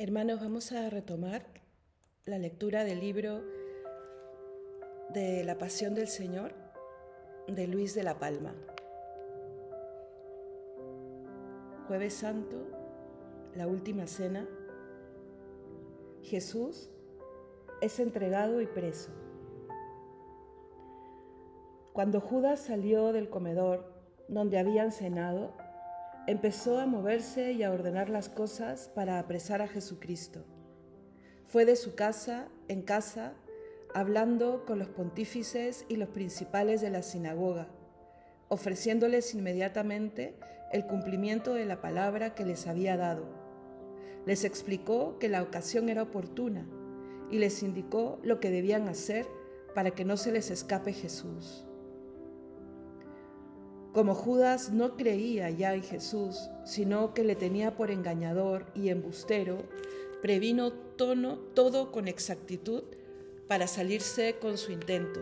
Hermanos, vamos a retomar la lectura del libro de la Pasión del Señor de Luis de la Palma. Jueves Santo, la última cena. Jesús es entregado y preso. Cuando Judas salió del comedor donde habían cenado, empezó a moverse y a ordenar las cosas para apresar a Jesucristo. Fue de su casa en casa, hablando con los pontífices y los principales de la sinagoga, ofreciéndoles inmediatamente el cumplimiento de la palabra que les había dado. Les explicó que la ocasión era oportuna y les indicó lo que debían hacer para que no se les escape Jesús. Como Judas no creía ya en Jesús, sino que le tenía por engañador y embustero, previno todo con exactitud para salirse con su intento.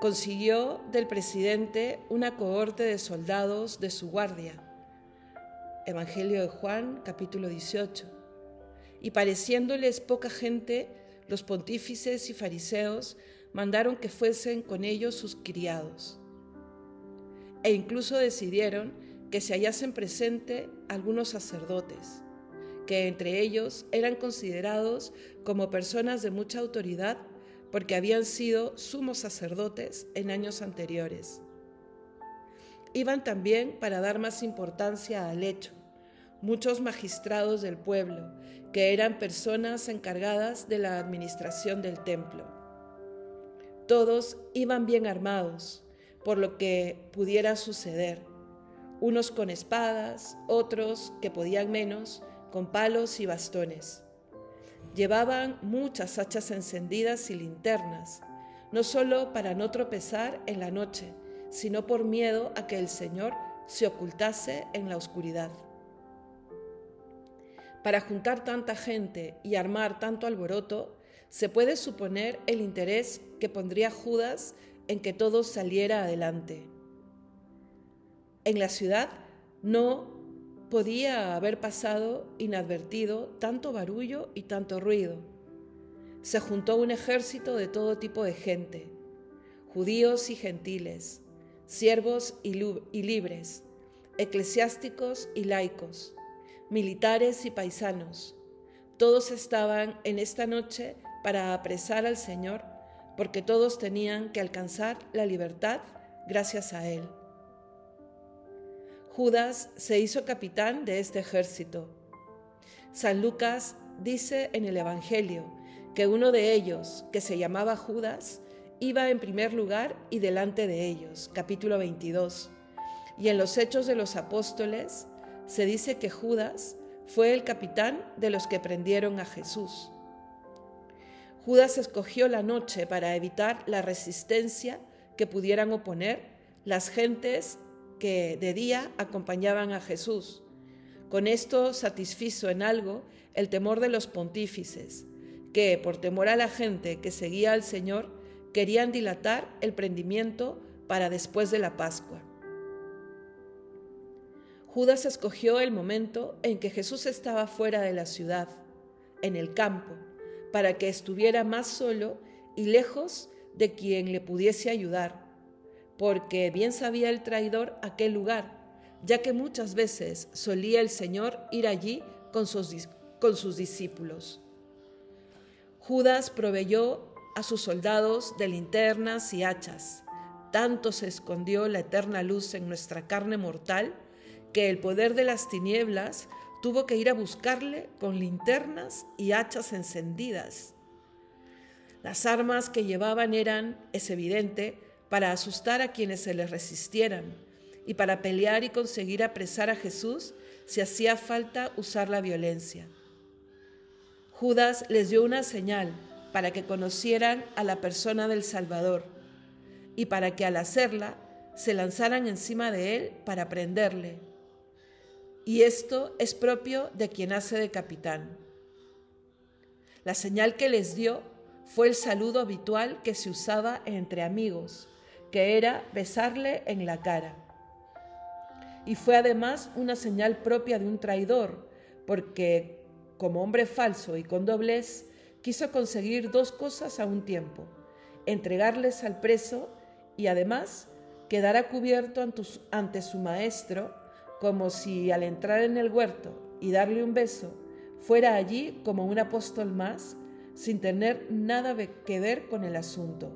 Consiguió del presidente una cohorte de soldados de su guardia. Evangelio de Juan, capítulo 18. Y pareciéndoles poca gente, los pontífices y fariseos mandaron que fuesen con ellos sus criados e incluso decidieron que se hallasen presente algunos sacerdotes, que entre ellos eran considerados como personas de mucha autoridad porque habían sido sumos sacerdotes en años anteriores. Iban también para dar más importancia al hecho muchos magistrados del pueblo, que eran personas encargadas de la administración del templo. Todos iban bien armados, por lo que pudiera suceder, unos con espadas, otros que podían menos, con palos y bastones. Llevaban muchas hachas encendidas y linternas, no solo para no tropezar en la noche, sino por miedo a que el Señor se ocultase en la oscuridad. Para juntar tanta gente y armar tanto alboroto, se puede suponer el interés que pondría Judas en que todo saliera adelante. En la ciudad no podía haber pasado inadvertido tanto barullo y tanto ruido. Se juntó un ejército de todo tipo de gente, judíos y gentiles, siervos y, libres, eclesiásticos y laicos, militares y paisanos. Todos estaban en esta noche para apresar al Señor porque todos tenían que alcanzar la libertad gracias a él. Judas se hizo capitán de este ejército. San Lucas dice en el Evangelio que uno de ellos, que se llamaba Judas, iba en primer lugar y delante de ellos, capítulo 22. Y en los Hechos de los Apóstoles se dice que Judas fue el capitán de los que prendieron a Jesús. Judas escogió la noche para evitar la resistencia que pudieran oponer las gentes que de día acompañaban a Jesús. Con esto satisfizo en algo el temor de los pontífices, que por temor a la gente que seguía al Señor querían dilatar el prendimiento para después de la Pascua. Judas escogió el momento en que Jesús estaba fuera de la ciudad, en el campo, para que estuviera más solo y lejos de quien le pudiese ayudar, porque bien sabía el traidor aquel lugar, ya que muchas veces solía el Señor ir allí con sus, con sus discípulos. Judas proveyó a sus soldados de linternas y hachas. Tanto se escondió la eterna luz en nuestra carne mortal que el poder de las tinieblas tuvo que ir a buscarle con linternas y hachas encendidas. Las armas que llevaban eran, es evidente, para asustar a quienes se les resistieran y para pelear y conseguir apresar a Jesús si hacía falta usar la violencia. Judas les dio una señal para que conocieran a la persona del Salvador y para que al hacerla se lanzaran encima de él para prenderle y esto es propio de quien hace de capitán. La señal que les dio fue el saludo habitual que se usaba entre amigos, que era besarle en la cara. Y fue además una señal propia de un traidor, porque como hombre falso y con doblez, quiso conseguir dos cosas a un tiempo, entregarles al preso y además quedar cubierto ante su maestro, como si al entrar en el huerto y darle un beso, fuera allí como un apóstol más, sin tener nada que ver con el asunto.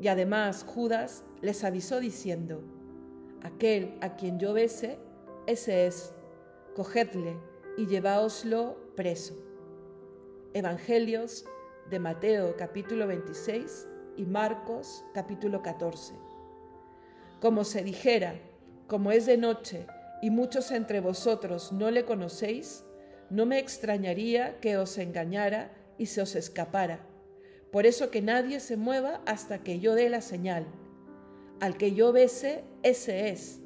Y además Judas les avisó diciendo, aquel a quien yo bese, ese es, cogedle y lleváoslo preso. Evangelios de Mateo capítulo 26 y Marcos capítulo 14. Como se dijera, como es de noche y muchos entre vosotros no le conocéis, no me extrañaría que os engañara y se os escapara. Por eso que nadie se mueva hasta que yo dé la señal. Al que yo bese, ese es.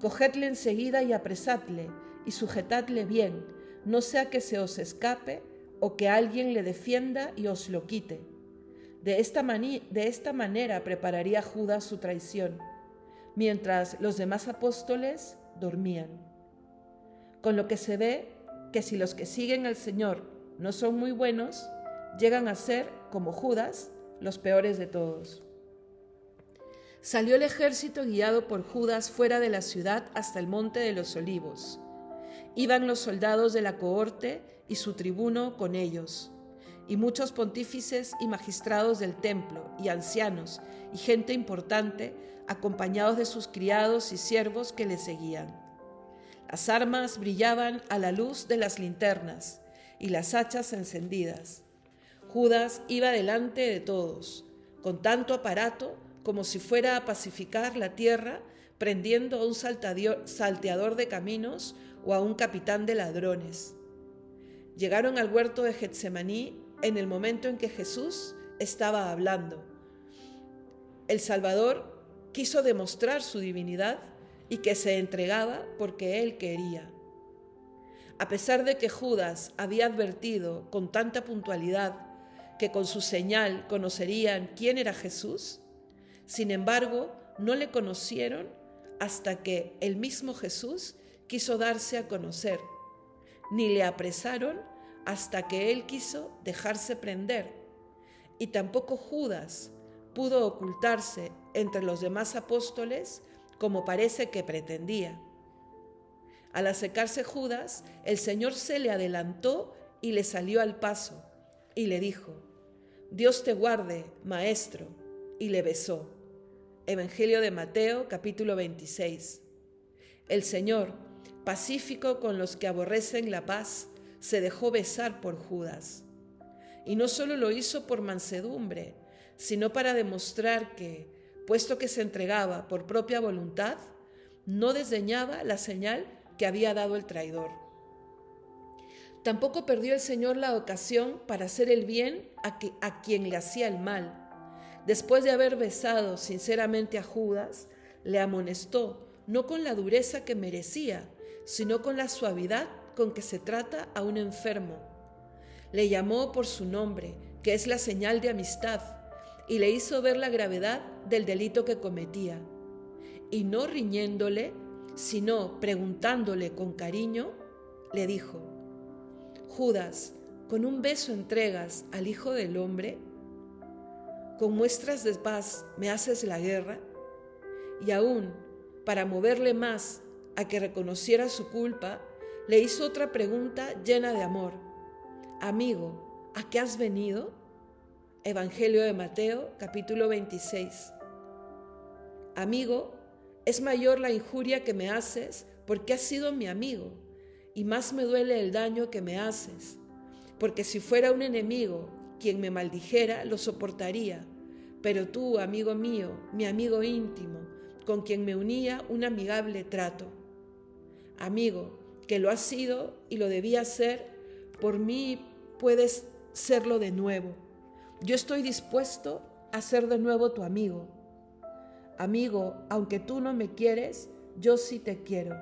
Cogedle enseguida y apresadle, y sujetadle bien, no sea que se os escape o que alguien le defienda y os lo quite. De esta, de esta manera prepararía Judas su traición, mientras los demás apóstoles dormían. Con lo que se ve que si los que siguen al Señor no son muy buenos, llegan a ser, como Judas, los peores de todos. Salió el ejército guiado por Judas fuera de la ciudad hasta el monte de los olivos. Iban los soldados de la cohorte y su tribuno con ellos, y muchos pontífices y magistrados del templo, y ancianos, y gente importante, acompañados de sus criados y siervos que le seguían. Las armas brillaban a la luz de las linternas y las hachas encendidas. Judas iba delante de todos, con tanto aparato como si fuera a pacificar la tierra, prendiendo a un salteador de caminos o a un capitán de ladrones. Llegaron al huerto de Getsemaní en el momento en que Jesús estaba hablando. El Salvador quiso demostrar su divinidad y que se entregaba porque él quería. A pesar de que Judas había advertido con tanta puntualidad que con su señal conocerían quién era Jesús, sin embargo no le conocieron hasta que el mismo Jesús quiso darse a conocer, ni le apresaron hasta que él quiso dejarse prender, y tampoco Judas pudo ocultarse entre los demás apóstoles como parece que pretendía. Al acercarse Judas, el Señor se le adelantó y le salió al paso, y le dijo, Dios te guarde, maestro, y le besó. Evangelio de Mateo capítulo 26. El Señor, pacífico con los que aborrecen la paz, se dejó besar por Judas. Y no solo lo hizo por mansedumbre, sino para demostrar que, puesto que se entregaba por propia voluntad, no desdeñaba la señal que había dado el traidor. Tampoco perdió el Señor la ocasión para hacer el bien a, a quien le hacía el mal. Después de haber besado sinceramente a Judas, le amonestó, no con la dureza que merecía, sino con la suavidad con que se trata a un enfermo. Le llamó por su nombre, que es la señal de amistad, y le hizo ver la gravedad del delito que cometía. Y no riñéndole, sino preguntándole con cariño, le dijo, Judas, ¿con un beso entregas al Hijo del Hombre? ¿Con muestras de paz me haces la guerra? Y aún, para moverle más a que reconociera su culpa, le hizo otra pregunta llena de amor. Amigo, ¿a qué has venido? Evangelio de Mateo, capítulo 26. Amigo, es mayor la injuria que me haces porque has sido mi amigo, y más me duele el daño que me haces, porque si fuera un enemigo quien me maldijera, lo soportaría, pero tú, amigo mío, mi amigo íntimo, con quien me unía un amigable trato. Amigo, que lo has sido y lo debía ser, por mí puedes serlo de nuevo. Yo estoy dispuesto a ser de nuevo tu amigo. Amigo, aunque tú no me quieres, yo sí te quiero.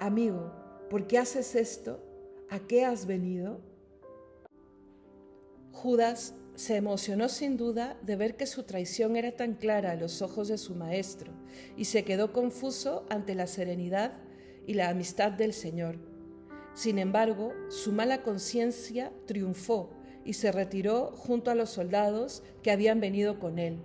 Amigo, ¿por qué haces esto? ¿A qué has venido? Judas se emocionó sin duda de ver que su traición era tan clara a los ojos de su maestro y se quedó confuso ante la serenidad y la amistad del Señor. Sin embargo, su mala conciencia triunfó y se retiró junto a los soldados que habían venido con él.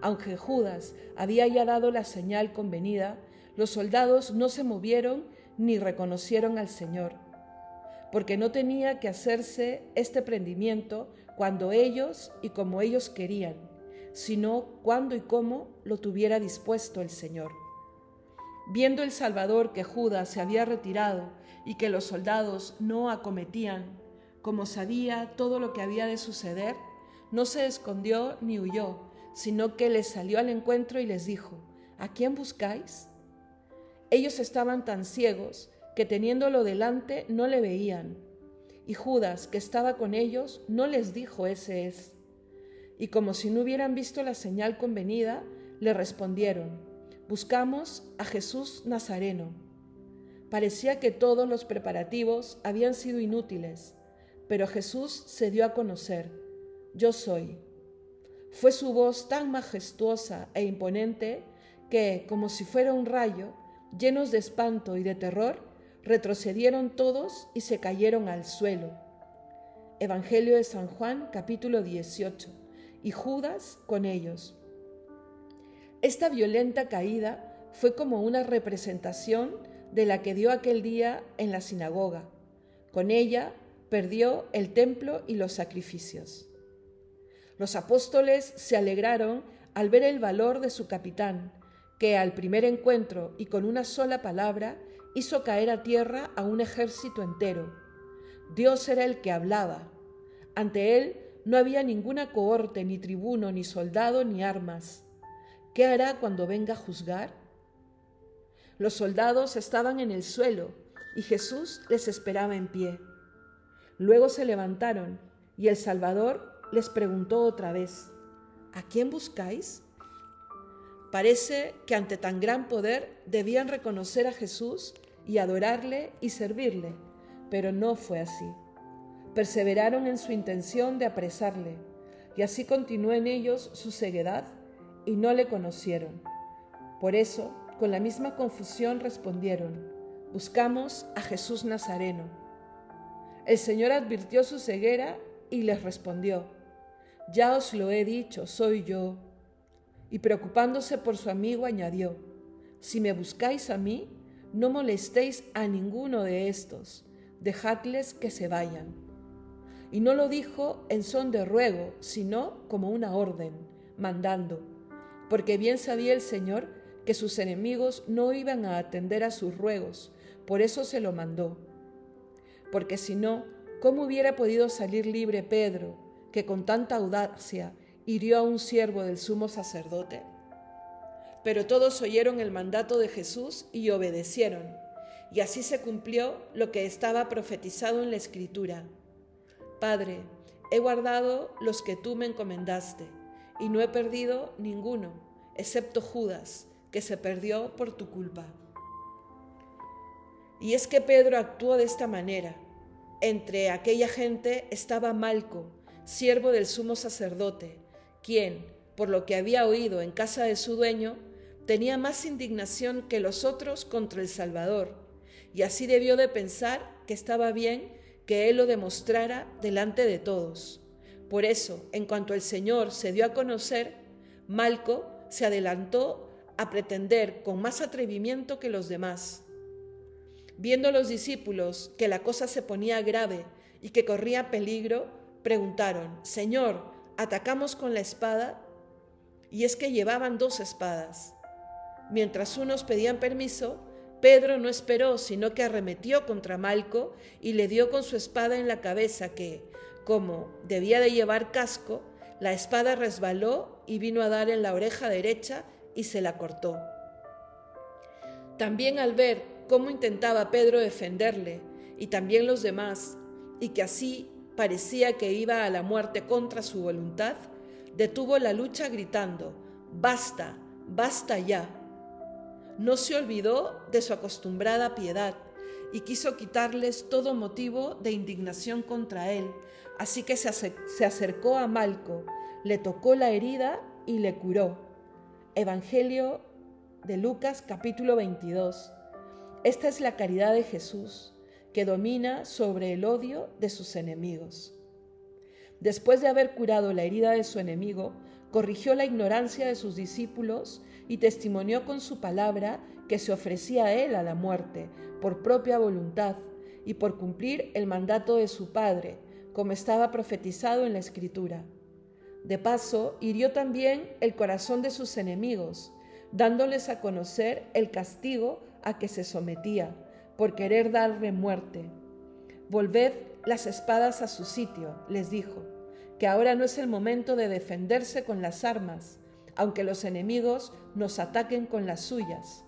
Aunque Judas había ya dado la señal convenida, los soldados no se movieron ni reconocieron al Señor, porque no tenía que hacerse este prendimiento cuando ellos y como ellos querían, sino cuando y cómo lo tuviera dispuesto el Señor. Viendo el Salvador que Judas se había retirado y que los soldados no acometían, como sabía todo lo que había de suceder, no se escondió ni huyó, sino que les salió al encuentro y les dijo, ¿a quién buscáis? Ellos estaban tan ciegos que teniéndolo delante no le veían, y Judas, que estaba con ellos, no les dijo ese es. Y como si no hubieran visto la señal convenida, le respondieron, buscamos a Jesús Nazareno. Parecía que todos los preparativos habían sido inútiles, pero Jesús se dio a conocer, yo soy. Fue su voz tan majestuosa e imponente que, como si fuera un rayo, llenos de espanto y de terror, retrocedieron todos y se cayeron al suelo. Evangelio de San Juan capítulo 18 y Judas con ellos. Esta violenta caída fue como una representación de la que dio aquel día en la sinagoga. Con ella perdió el templo y los sacrificios. Los apóstoles se alegraron al ver el valor de su capitán, que al primer encuentro y con una sola palabra hizo caer a tierra a un ejército entero. Dios era el que hablaba. Ante él no había ninguna cohorte, ni tribuno, ni soldado, ni armas. ¿Qué hará cuando venga a juzgar? Los soldados estaban en el suelo y Jesús les esperaba en pie. Luego se levantaron y el Salvador les preguntó otra vez, ¿a quién buscáis? Parece que ante tan gran poder debían reconocer a Jesús y adorarle y servirle, pero no fue así. Perseveraron en su intención de apresarle, y así continuó en ellos su ceguedad y no le conocieron. Por eso, con la misma confusión respondieron, buscamos a Jesús Nazareno. El Señor advirtió su ceguera y les respondió, ya os lo he dicho, soy yo y preocupándose por su amigo añadió, Si me buscáis a mí, no molestéis a ninguno de estos, dejadles que se vayan. Y no lo dijo en son de ruego, sino como una orden, mandando, porque bien sabía el Señor que sus enemigos no iban a atender a sus ruegos, por eso se lo mandó. Porque si no, ¿cómo hubiera podido salir libre Pedro, que con tanta audacia hirió a un siervo del sumo sacerdote? Pero todos oyeron el mandato de Jesús y obedecieron, y así se cumplió lo que estaba profetizado en la Escritura. Padre, he guardado los que tú me encomendaste, y no he perdido ninguno, excepto Judas, que se perdió por tu culpa. Y es que Pedro actuó de esta manera. Entre aquella gente estaba Malco, siervo del sumo sacerdote, quien, por lo que había oído en casa de su dueño, tenía más indignación que los otros contra el Salvador, y así debió de pensar que estaba bien que él lo demostrara delante de todos. Por eso, en cuanto el Señor se dio a conocer, Malco se adelantó a pretender con más atrevimiento que los demás. Viendo los discípulos que la cosa se ponía grave y que corría peligro, preguntaron, Señor, atacamos con la espada, y es que llevaban dos espadas. Mientras unos pedían permiso, Pedro no esperó, sino que arremetió contra Malco y le dio con su espada en la cabeza que, como debía de llevar casco, la espada resbaló y vino a dar en la oreja derecha y se la cortó. También al ver cómo intentaba Pedro defenderle, y también los demás, y que así parecía que iba a la muerte contra su voluntad, detuvo la lucha gritando, Basta, basta ya. No se olvidó de su acostumbrada piedad y quiso quitarles todo motivo de indignación contra él, así que se acercó a Malco, le tocó la herida y le curó. Evangelio de Lucas capítulo 22. Esta es la caridad de Jesús que domina sobre el odio de sus enemigos. Después de haber curado la herida de su enemigo, corrigió la ignorancia de sus discípulos y testimonió con su palabra que se ofrecía él a la muerte por propia voluntad y por cumplir el mandato de su Padre, como estaba profetizado en la Escritura. De paso, hirió también el corazón de sus enemigos, dándoles a conocer el castigo a que se sometía, por querer darle muerte. Volved las espadas a su sitio, les dijo, que ahora no es el momento de defenderse con las armas, aunque los enemigos nos ataquen con las suyas.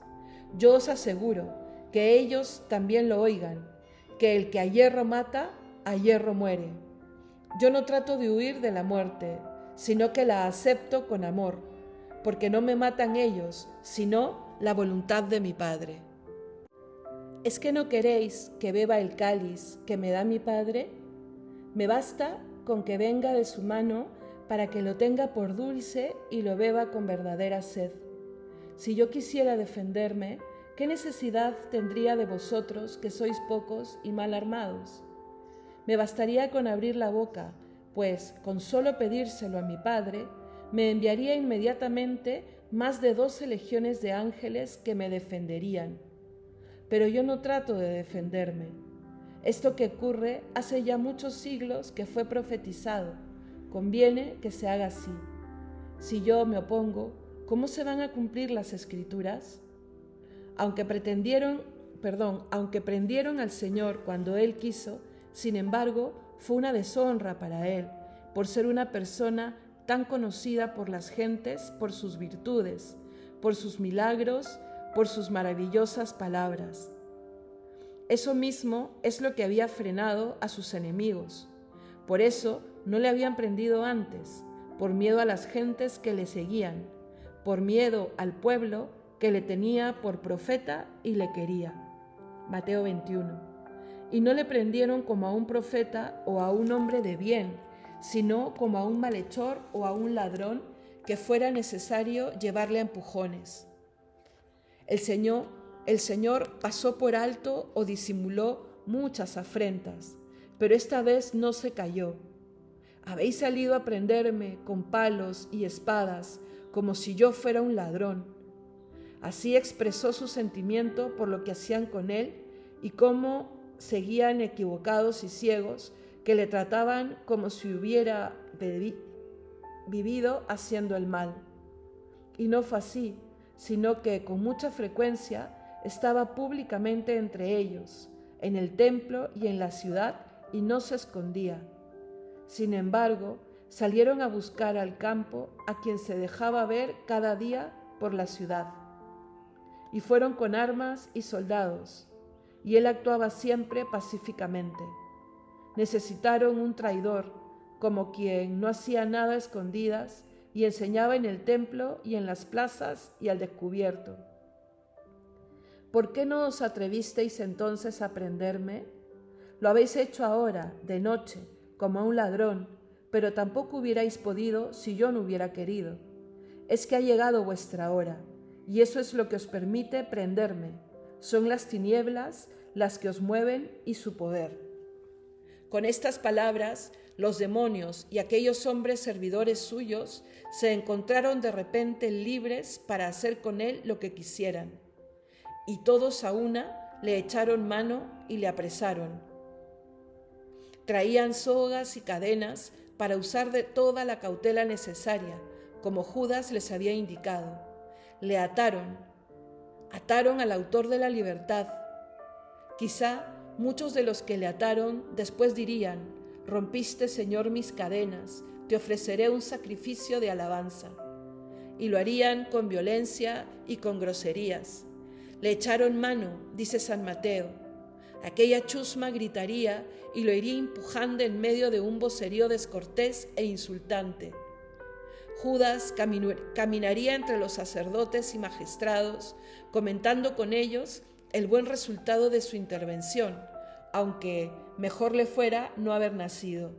Yo os aseguro que ellos también lo oigan, que el que a hierro mata, a hierro muere. Yo no trato de huir de la muerte, sino que la acepto con amor, porque no me matan ellos, sino la voluntad de mi Padre. ¿Es que no queréis que beba el cáliz que me da mi Padre? Me basta con que venga de su mano para que lo tenga por dulce y lo beba con verdadera sed. Si yo quisiera defenderme, ¿qué necesidad tendría de vosotros que sois pocos y mal armados? Me bastaría con abrir la boca, pues con solo pedírselo a mi Padre, me enviaría inmediatamente más de doce legiones de ángeles que me defenderían. Pero yo no trato de defenderme. Esto que ocurre hace ya muchos siglos que fue profetizado. Conviene que se haga así. Si yo me opongo, ¿cómo se van a cumplir las escrituras? Aunque pretendieron, perdón, aunque prendieron al Señor cuando él quiso, sin embargo, fue una deshonra para él, por ser una persona tan conocida por las gentes por sus virtudes, por sus milagros, por sus maravillosas palabras. Eso mismo es lo que había frenado a sus enemigos. Por eso no le habían prendido antes, por miedo a las gentes que le seguían, por miedo al pueblo que le tenía por profeta y le quería. Mateo 21 y no le prendieron como a un profeta o a un hombre de bien, sino como a un malhechor o a un ladrón que fuera necesario llevarle a empujones. El Señor, el Señor pasó por alto o disimuló muchas afrentas, pero esta vez no se cayó. Habéis salido a prenderme con palos y espadas como si yo fuera un ladrón. Así expresó su sentimiento por lo que hacían con él y cómo seguían equivocados y ciegos que le trataban como si hubiera vivido haciendo el mal. Y no fue así, sino que con mucha frecuencia estaba públicamente entre ellos, en el templo y en la ciudad, y no se escondía. Sin embargo, salieron a buscar al campo a quien se dejaba ver cada día por la ciudad. Y fueron con armas y soldados y él actuaba siempre pacíficamente. Necesitaron un traidor, como quien no hacía nada a escondidas y enseñaba en el templo y en las plazas y al descubierto. ¿Por qué no os atrevisteis entonces a prenderme? Lo habéis hecho ahora, de noche, como a un ladrón, pero tampoco hubierais podido si yo no hubiera querido. Es que ha llegado vuestra hora, y eso es lo que os permite prenderme son las tinieblas las que os mueven y su poder. Con estas palabras, los demonios y aquellos hombres servidores suyos se encontraron de repente libres para hacer con él lo que quisieran. Y todos a una le echaron mano y le apresaron. Traían sogas y cadenas para usar de toda la cautela necesaria, como Judas les había indicado. Le ataron ataron al autor de la libertad. Quizá muchos de los que le ataron después dirían, rompiste Señor mis cadenas, te ofreceré un sacrificio de alabanza. Y lo harían con violencia y con groserías. Le echaron mano, dice San Mateo. Aquella chusma gritaría y lo iría empujando en medio de un vocerío descortés e insultante. Judas caminaría entre los sacerdotes y magistrados, comentando con ellos el buen resultado de su intervención, aunque mejor le fuera no haber nacido.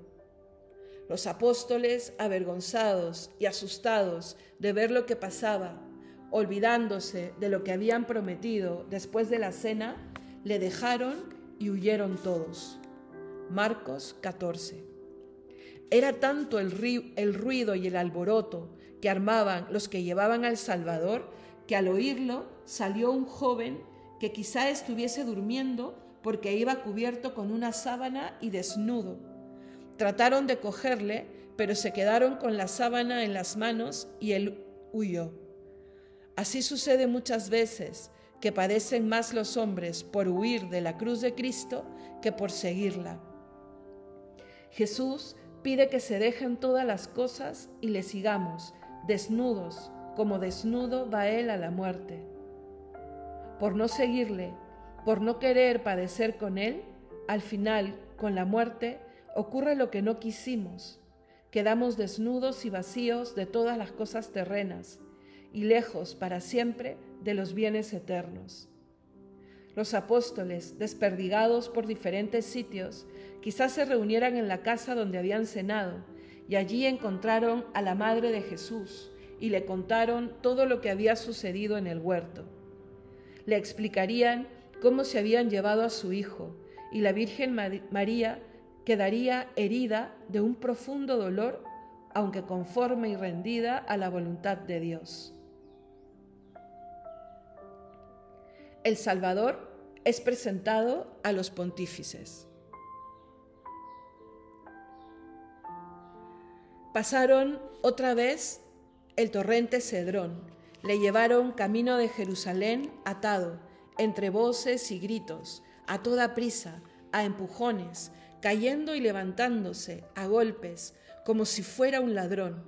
Los apóstoles, avergonzados y asustados de ver lo que pasaba, olvidándose de lo que habían prometido después de la cena, le dejaron y huyeron todos. Marcos 14. Era tanto el, ruido y el alboroto que armaban los que llevaban al Salvador que al oírlo salió un joven que quizá estuviese durmiendo porque iba cubierto con una sábana y desnudo. Trataron de cogerle, pero se quedaron con la sábana en las manos y él huyó. Así sucede muchas veces que padecen más los hombres por huir de la cruz de Cristo que por seguirla. Jesús pide que se dejen todas las cosas y le sigamos, desnudos, como desnudo va Él a la muerte. Por no seguirle, por no querer padecer con Él, al final, con la muerte, ocurre lo que no quisimos. Quedamos desnudos y vacíos de todas las cosas terrenas y lejos para siempre de los bienes eternos. Los apóstoles, desperdigados por diferentes sitios, quizás se reunieran en la casa donde habían cenado y allí encontraron a la madre de Jesús y le contaron todo lo que había sucedido en el huerto. Le explicarían cómo se habían llevado a su hijo y la Virgen María quedaría herida de un profundo dolor, aunque conforme y rendida a la voluntad de Dios. El Salvador es presentado a los pontífices. Pasaron otra vez el torrente Cedrón. Le llevaron camino de Jerusalén atado, entre voces y gritos, a toda prisa, a empujones, cayendo y levantándose, a golpes, como si fuera un ladrón.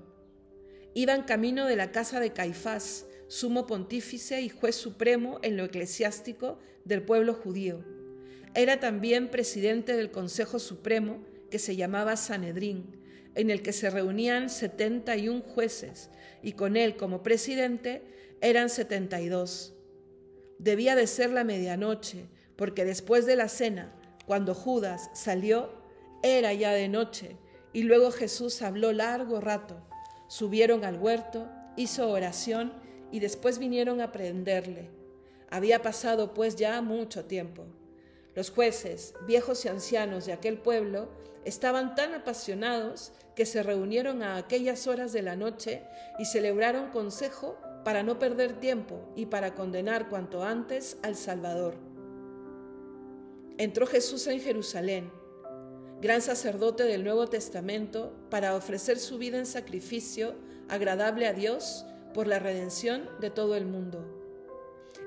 Iban camino de la casa de Caifás, sumo pontífice y juez supremo en lo eclesiástico del pueblo judío. Era también presidente del Consejo Supremo que se llamaba Sanedrín, en el que se reunían 71 jueces y con él como presidente eran 72. Debía de ser la medianoche, porque después de la cena, cuando Judas salió, era ya de noche, y luego Jesús habló largo rato. Subieron al huerto, hizo oración y después vinieron a prenderle. Había pasado pues ya mucho tiempo. Los jueces, viejos y ancianos de aquel pueblo, estaban tan apasionados que se reunieron a aquellas horas de la noche y celebraron consejo para no perder tiempo y para condenar cuanto antes al Salvador. Entró Jesús en Jerusalén, gran sacerdote del Nuevo Testamento, para ofrecer su vida en sacrificio agradable a Dios por la redención de todo el mundo.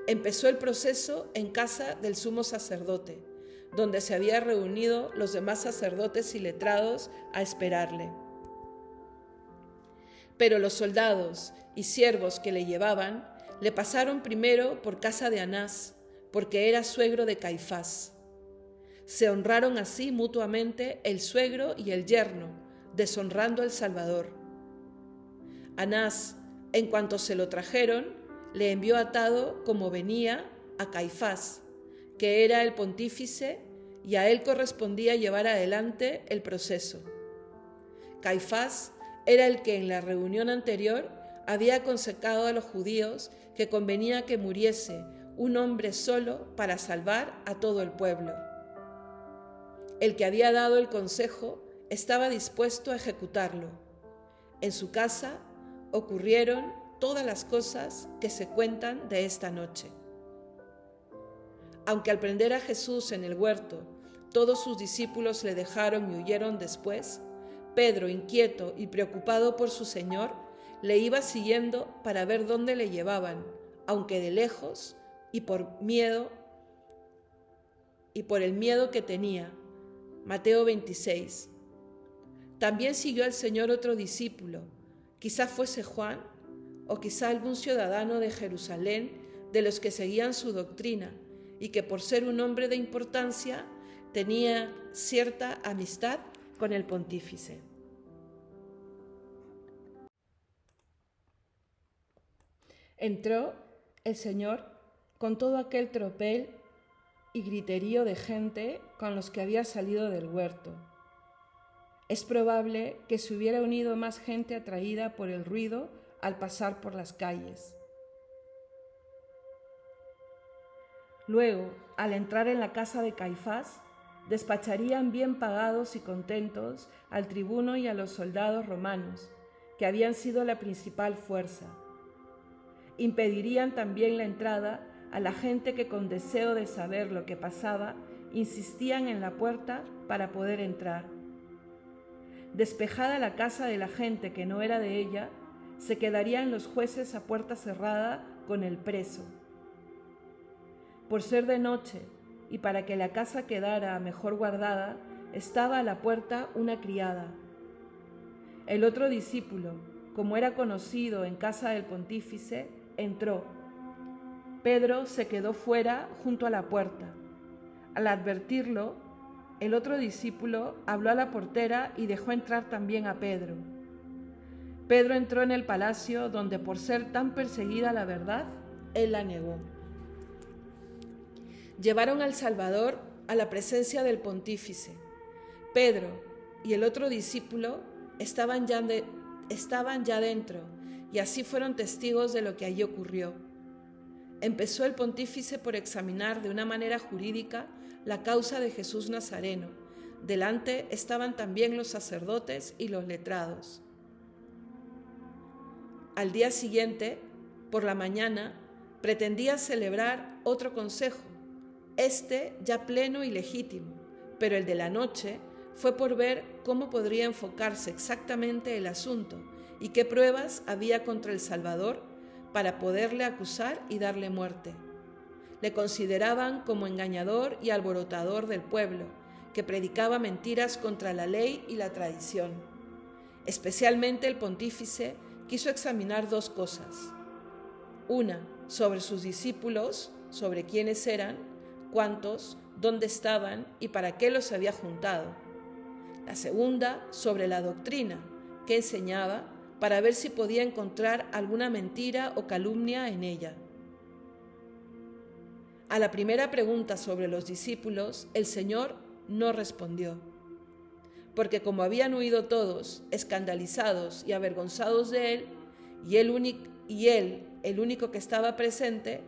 Empezó el proceso en casa del sumo sacerdote donde se habían reunido los demás sacerdotes y letrados a esperarle. Pero los soldados y siervos que le llevaban le pasaron primero por casa de Anás, porque era suegro de Caifás. Se honraron así mutuamente el suegro y el yerno, deshonrando al Salvador. Anás, en cuanto se lo trajeron, le envió atado como venía a Caifás, que era el pontífice y a él correspondía llevar adelante el proceso. Caifás era el que en la reunión anterior había aconsejado a los judíos que convenía que muriese un hombre solo para salvar a todo el pueblo. El que había dado el consejo estaba dispuesto a ejecutarlo. En su casa ocurrieron todas las cosas que se cuentan de esta noche. Aunque al prender a Jesús en el huerto, todos sus discípulos le dejaron y huyeron después, Pedro, inquieto y preocupado por su Señor, le iba siguiendo para ver dónde le llevaban, aunque de lejos y por miedo y por el miedo que tenía. Mateo 26. También siguió al Señor otro discípulo, quizá fuese Juan o quizá algún ciudadano de Jerusalén de los que seguían su doctrina y que por ser un hombre de importancia tenía cierta amistad con el pontífice. Entró el Señor con todo aquel tropel y griterío de gente con los que había salido del huerto. Es probable que se hubiera unido más gente atraída por el ruido al pasar por las calles. Luego, al entrar en la casa de Caifás, despacharían bien pagados y contentos al tribuno y a los soldados romanos, que habían sido la principal fuerza. Impedirían también la entrada a la gente que con deseo de saber lo que pasaba, insistían en la puerta para poder entrar. Despejada la casa de la gente que no era de ella, se quedarían los jueces a puerta cerrada con el preso. Por ser de noche y para que la casa quedara mejor guardada, estaba a la puerta una criada. El otro discípulo, como era conocido en casa del pontífice, entró. Pedro se quedó fuera junto a la puerta. Al advertirlo, el otro discípulo habló a la portera y dejó entrar también a Pedro. Pedro entró en el palacio donde por ser tan perseguida la verdad, él la negó. Llevaron al Salvador a la presencia del pontífice. Pedro y el otro discípulo estaban ya, estaban ya dentro y así fueron testigos de lo que allí ocurrió. Empezó el pontífice por examinar de una manera jurídica la causa de Jesús Nazareno. Delante estaban también los sacerdotes y los letrados. Al día siguiente, por la mañana, pretendía celebrar otro consejo, este ya pleno y legítimo, pero el de la noche fue por ver cómo podría enfocarse exactamente el asunto y qué pruebas había contra el Salvador para poderle acusar y darle muerte. Le consideraban como engañador y alborotador del pueblo, que predicaba mentiras contra la ley y la tradición. Especialmente el pontífice quiso examinar dos cosas. Una, sobre sus discípulos, sobre quiénes eran, cuántos, dónde estaban y para qué los había juntado. La segunda, sobre la doctrina, que enseñaba, para ver si podía encontrar alguna mentira o calumnia en ella. A la primera pregunta sobre los discípulos, el Señor no respondió porque como habían huido todos, escandalizados y avergonzados de él, y él, y él el único que estaba presente,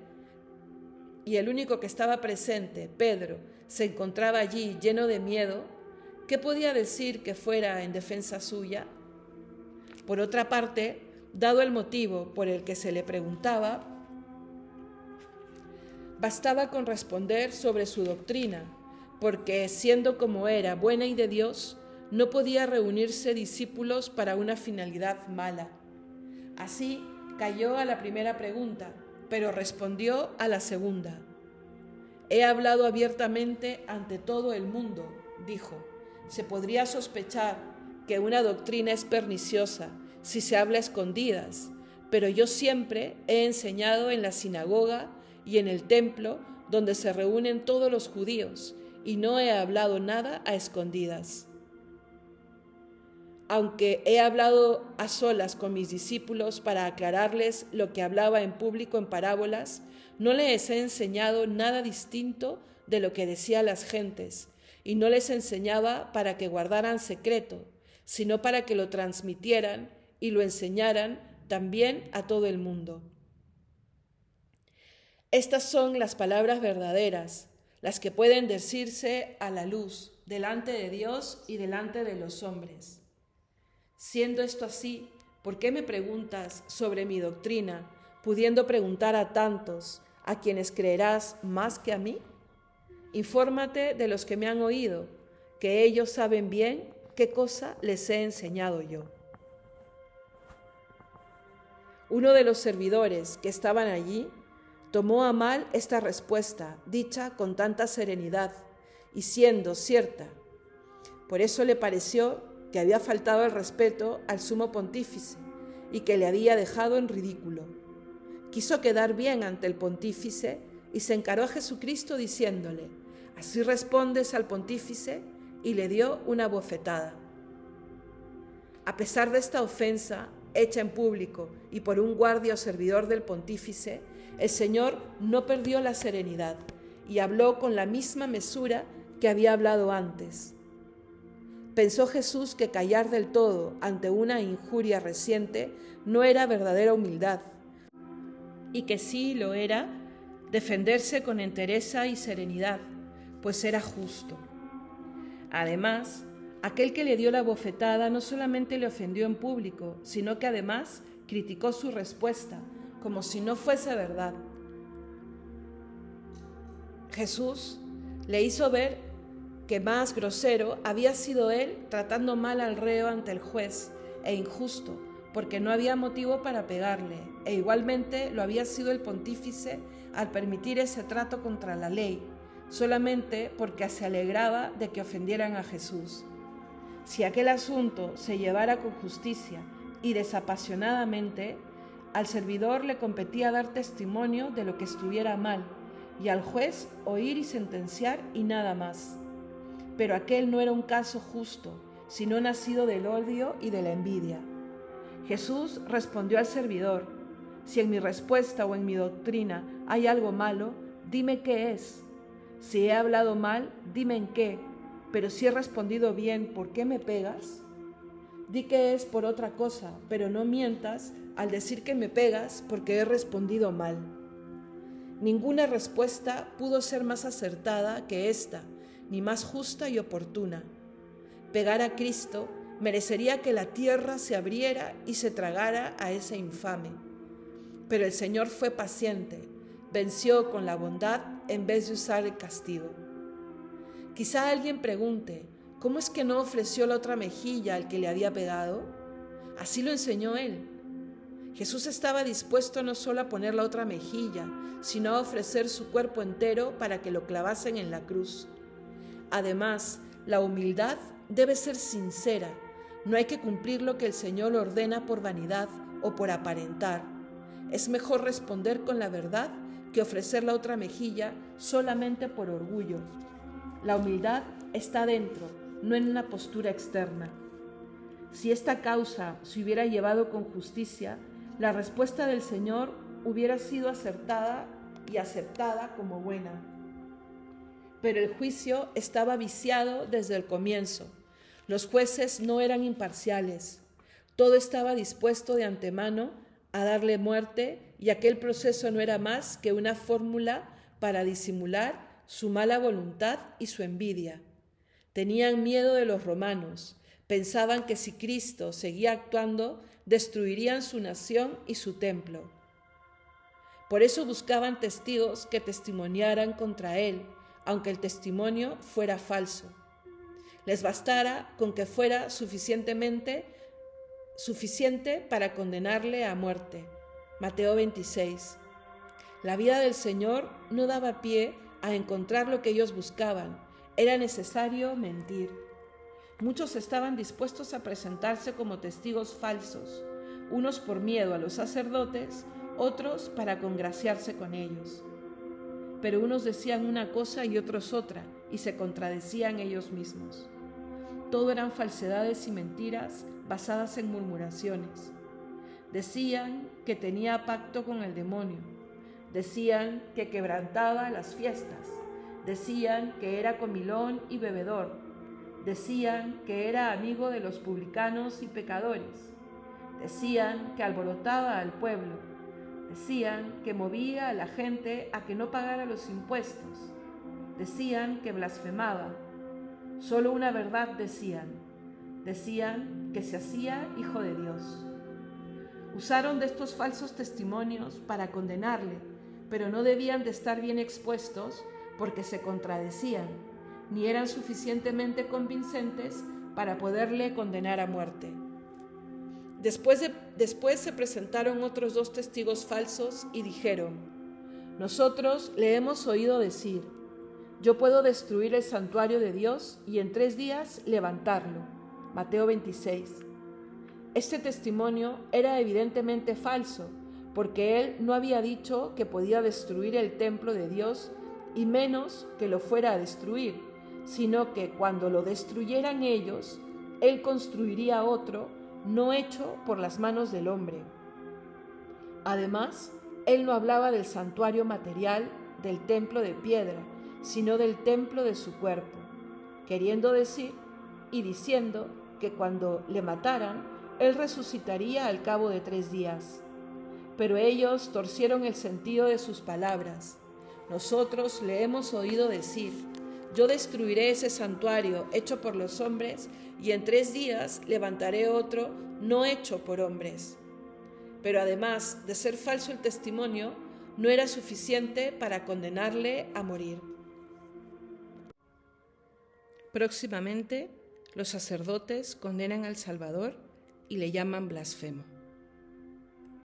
y el único que estaba presente, Pedro, se encontraba allí lleno de miedo, ¿qué podía decir que fuera en defensa suya? Por otra parte, dado el motivo por el que se le preguntaba, bastaba con responder sobre su doctrina, porque siendo como era buena y de Dios, no podía reunirse discípulos para una finalidad mala. Así cayó a la primera pregunta, pero respondió a la segunda. He hablado abiertamente ante todo el mundo, dijo. Se podría sospechar que una doctrina es perniciosa si se habla a escondidas, pero yo siempre he enseñado en la sinagoga y en el templo donde se reúnen todos los judíos, y no he hablado nada a escondidas aunque he hablado a solas con mis discípulos para aclararles lo que hablaba en público en parábolas, no les he enseñado nada distinto de lo que decía las gentes, y no les enseñaba para que guardaran secreto, sino para que lo transmitieran y lo enseñaran también a todo el mundo. Estas son las palabras verdaderas, las que pueden decirse a la luz, delante de Dios y delante de los hombres. Siendo esto así, ¿por qué me preguntas sobre mi doctrina, pudiendo preguntar a tantos, a quienes creerás más que a mí? Infórmate de los que me han oído, que ellos saben bien qué cosa les he enseñado yo. Uno de los servidores que estaban allí tomó a mal esta respuesta, dicha con tanta serenidad y siendo cierta. Por eso le pareció que había faltado el respeto al sumo pontífice y que le había dejado en ridículo. Quiso quedar bien ante el pontífice y se encaró a Jesucristo diciéndole, así respondes al pontífice y le dio una bofetada. A pesar de esta ofensa hecha en público y por un guardia o servidor del pontífice, el Señor no perdió la serenidad y habló con la misma mesura que había hablado antes. Pensó Jesús que callar del todo ante una injuria reciente no era verdadera humildad, y que sí lo era defenderse con entereza y serenidad, pues era justo. Además, aquel que le dio la bofetada no solamente le ofendió en público, sino que además criticó su respuesta, como si no fuese verdad. Jesús le hizo ver que más grosero había sido él tratando mal al reo ante el juez e injusto, porque no había motivo para pegarle, e igualmente lo había sido el pontífice al permitir ese trato contra la ley, solamente porque se alegraba de que ofendieran a Jesús. Si aquel asunto se llevara con justicia y desapasionadamente, al servidor le competía dar testimonio de lo que estuviera mal, y al juez oír y sentenciar y nada más. Pero aquel no era un caso justo, sino nacido del odio y de la envidia. Jesús respondió al servidor, si en mi respuesta o en mi doctrina hay algo malo, dime qué es. Si he hablado mal, dime en qué. Pero si he respondido bien, ¿por qué me pegas? Di que es por otra cosa, pero no mientas al decir que me pegas porque he respondido mal. Ninguna respuesta pudo ser más acertada que esta, ni más justa y oportuna. Pegar a Cristo merecería que la tierra se abriera y se tragara a ese infame. Pero el Señor fue paciente, venció con la bondad en vez de usar el castigo. Quizá alguien pregunte, ¿cómo es que no ofreció la otra mejilla al que le había pegado? Así lo enseñó él. Jesús estaba dispuesto no solo a poner la otra mejilla, sino a ofrecer su cuerpo entero para que lo clavasen en la cruz. Además, la humildad debe ser sincera. No hay que cumplir lo que el Señor ordena por vanidad o por aparentar. Es mejor responder con la verdad que ofrecer la otra mejilla solamente por orgullo. La humildad está dentro, no en una postura externa. Si esta causa se hubiera llevado con justicia, la respuesta del Señor hubiera sido acertada y aceptada como buena. Pero el juicio estaba viciado desde el comienzo. Los jueces no eran imparciales. Todo estaba dispuesto de antemano a darle muerte y aquel proceso no era más que una fórmula para disimular su mala voluntad y su envidia. Tenían miedo de los romanos, pensaban que si Cristo seguía actuando, destruirían su nación y su templo. Por eso buscaban testigos que testimoniaran contra él, aunque el testimonio fuera falso. Les bastara con que fuera suficientemente suficiente para condenarle a muerte. Mateo 26. La vida del Señor no daba pie a encontrar lo que ellos buscaban. Era necesario mentir. Muchos estaban dispuestos a presentarse como testigos falsos, unos por miedo a los sacerdotes, otros para congraciarse con ellos. Pero unos decían una cosa y otros otra, y se contradecían ellos mismos. Todo eran falsedades y mentiras basadas en murmuraciones. Decían que tenía pacto con el demonio, decían que quebrantaba las fiestas, decían que era comilón y bebedor, decían que era amigo de los publicanos y pecadores, decían que alborotaba al pueblo, decían que movía a la gente a que no pagara los impuestos, decían que blasfemaba, solo una verdad decían, decían que se hacía hijo de Dios. Usaron de estos falsos testimonios para condenarle, pero no debían de estar bien expuestos porque se contradecían, ni eran suficientemente convincentes para poderle condenar a muerte. Después, después se presentaron otros dos testigos falsos y dijeron, nosotros le hemos oído decir, yo puedo destruir el santuario de Dios y en tres días levantarlo. Mateo 26. Este testimonio era evidentemente falso, porque él no había dicho que podía destruir el templo de Dios y menos que lo fuera a destruir, sino que cuando lo destruyeran ellos, él construiría otro no hecho por las manos del hombre. Además, él no hablaba del santuario material del templo de piedra, sino del templo de su cuerpo, queriendo decir y diciendo que cuando le mataran, él resucitaría al cabo de tres días. Pero ellos torcieron el sentido de sus palabras. Nosotros le hemos oído decir, yo destruiré ese santuario hecho por los hombres y en tres días levantaré otro no hecho por hombres. Pero además de ser falso el testimonio, no era suficiente para condenarle a morir. Próximamente, los sacerdotes condenan al Salvador y le llaman blasfemo.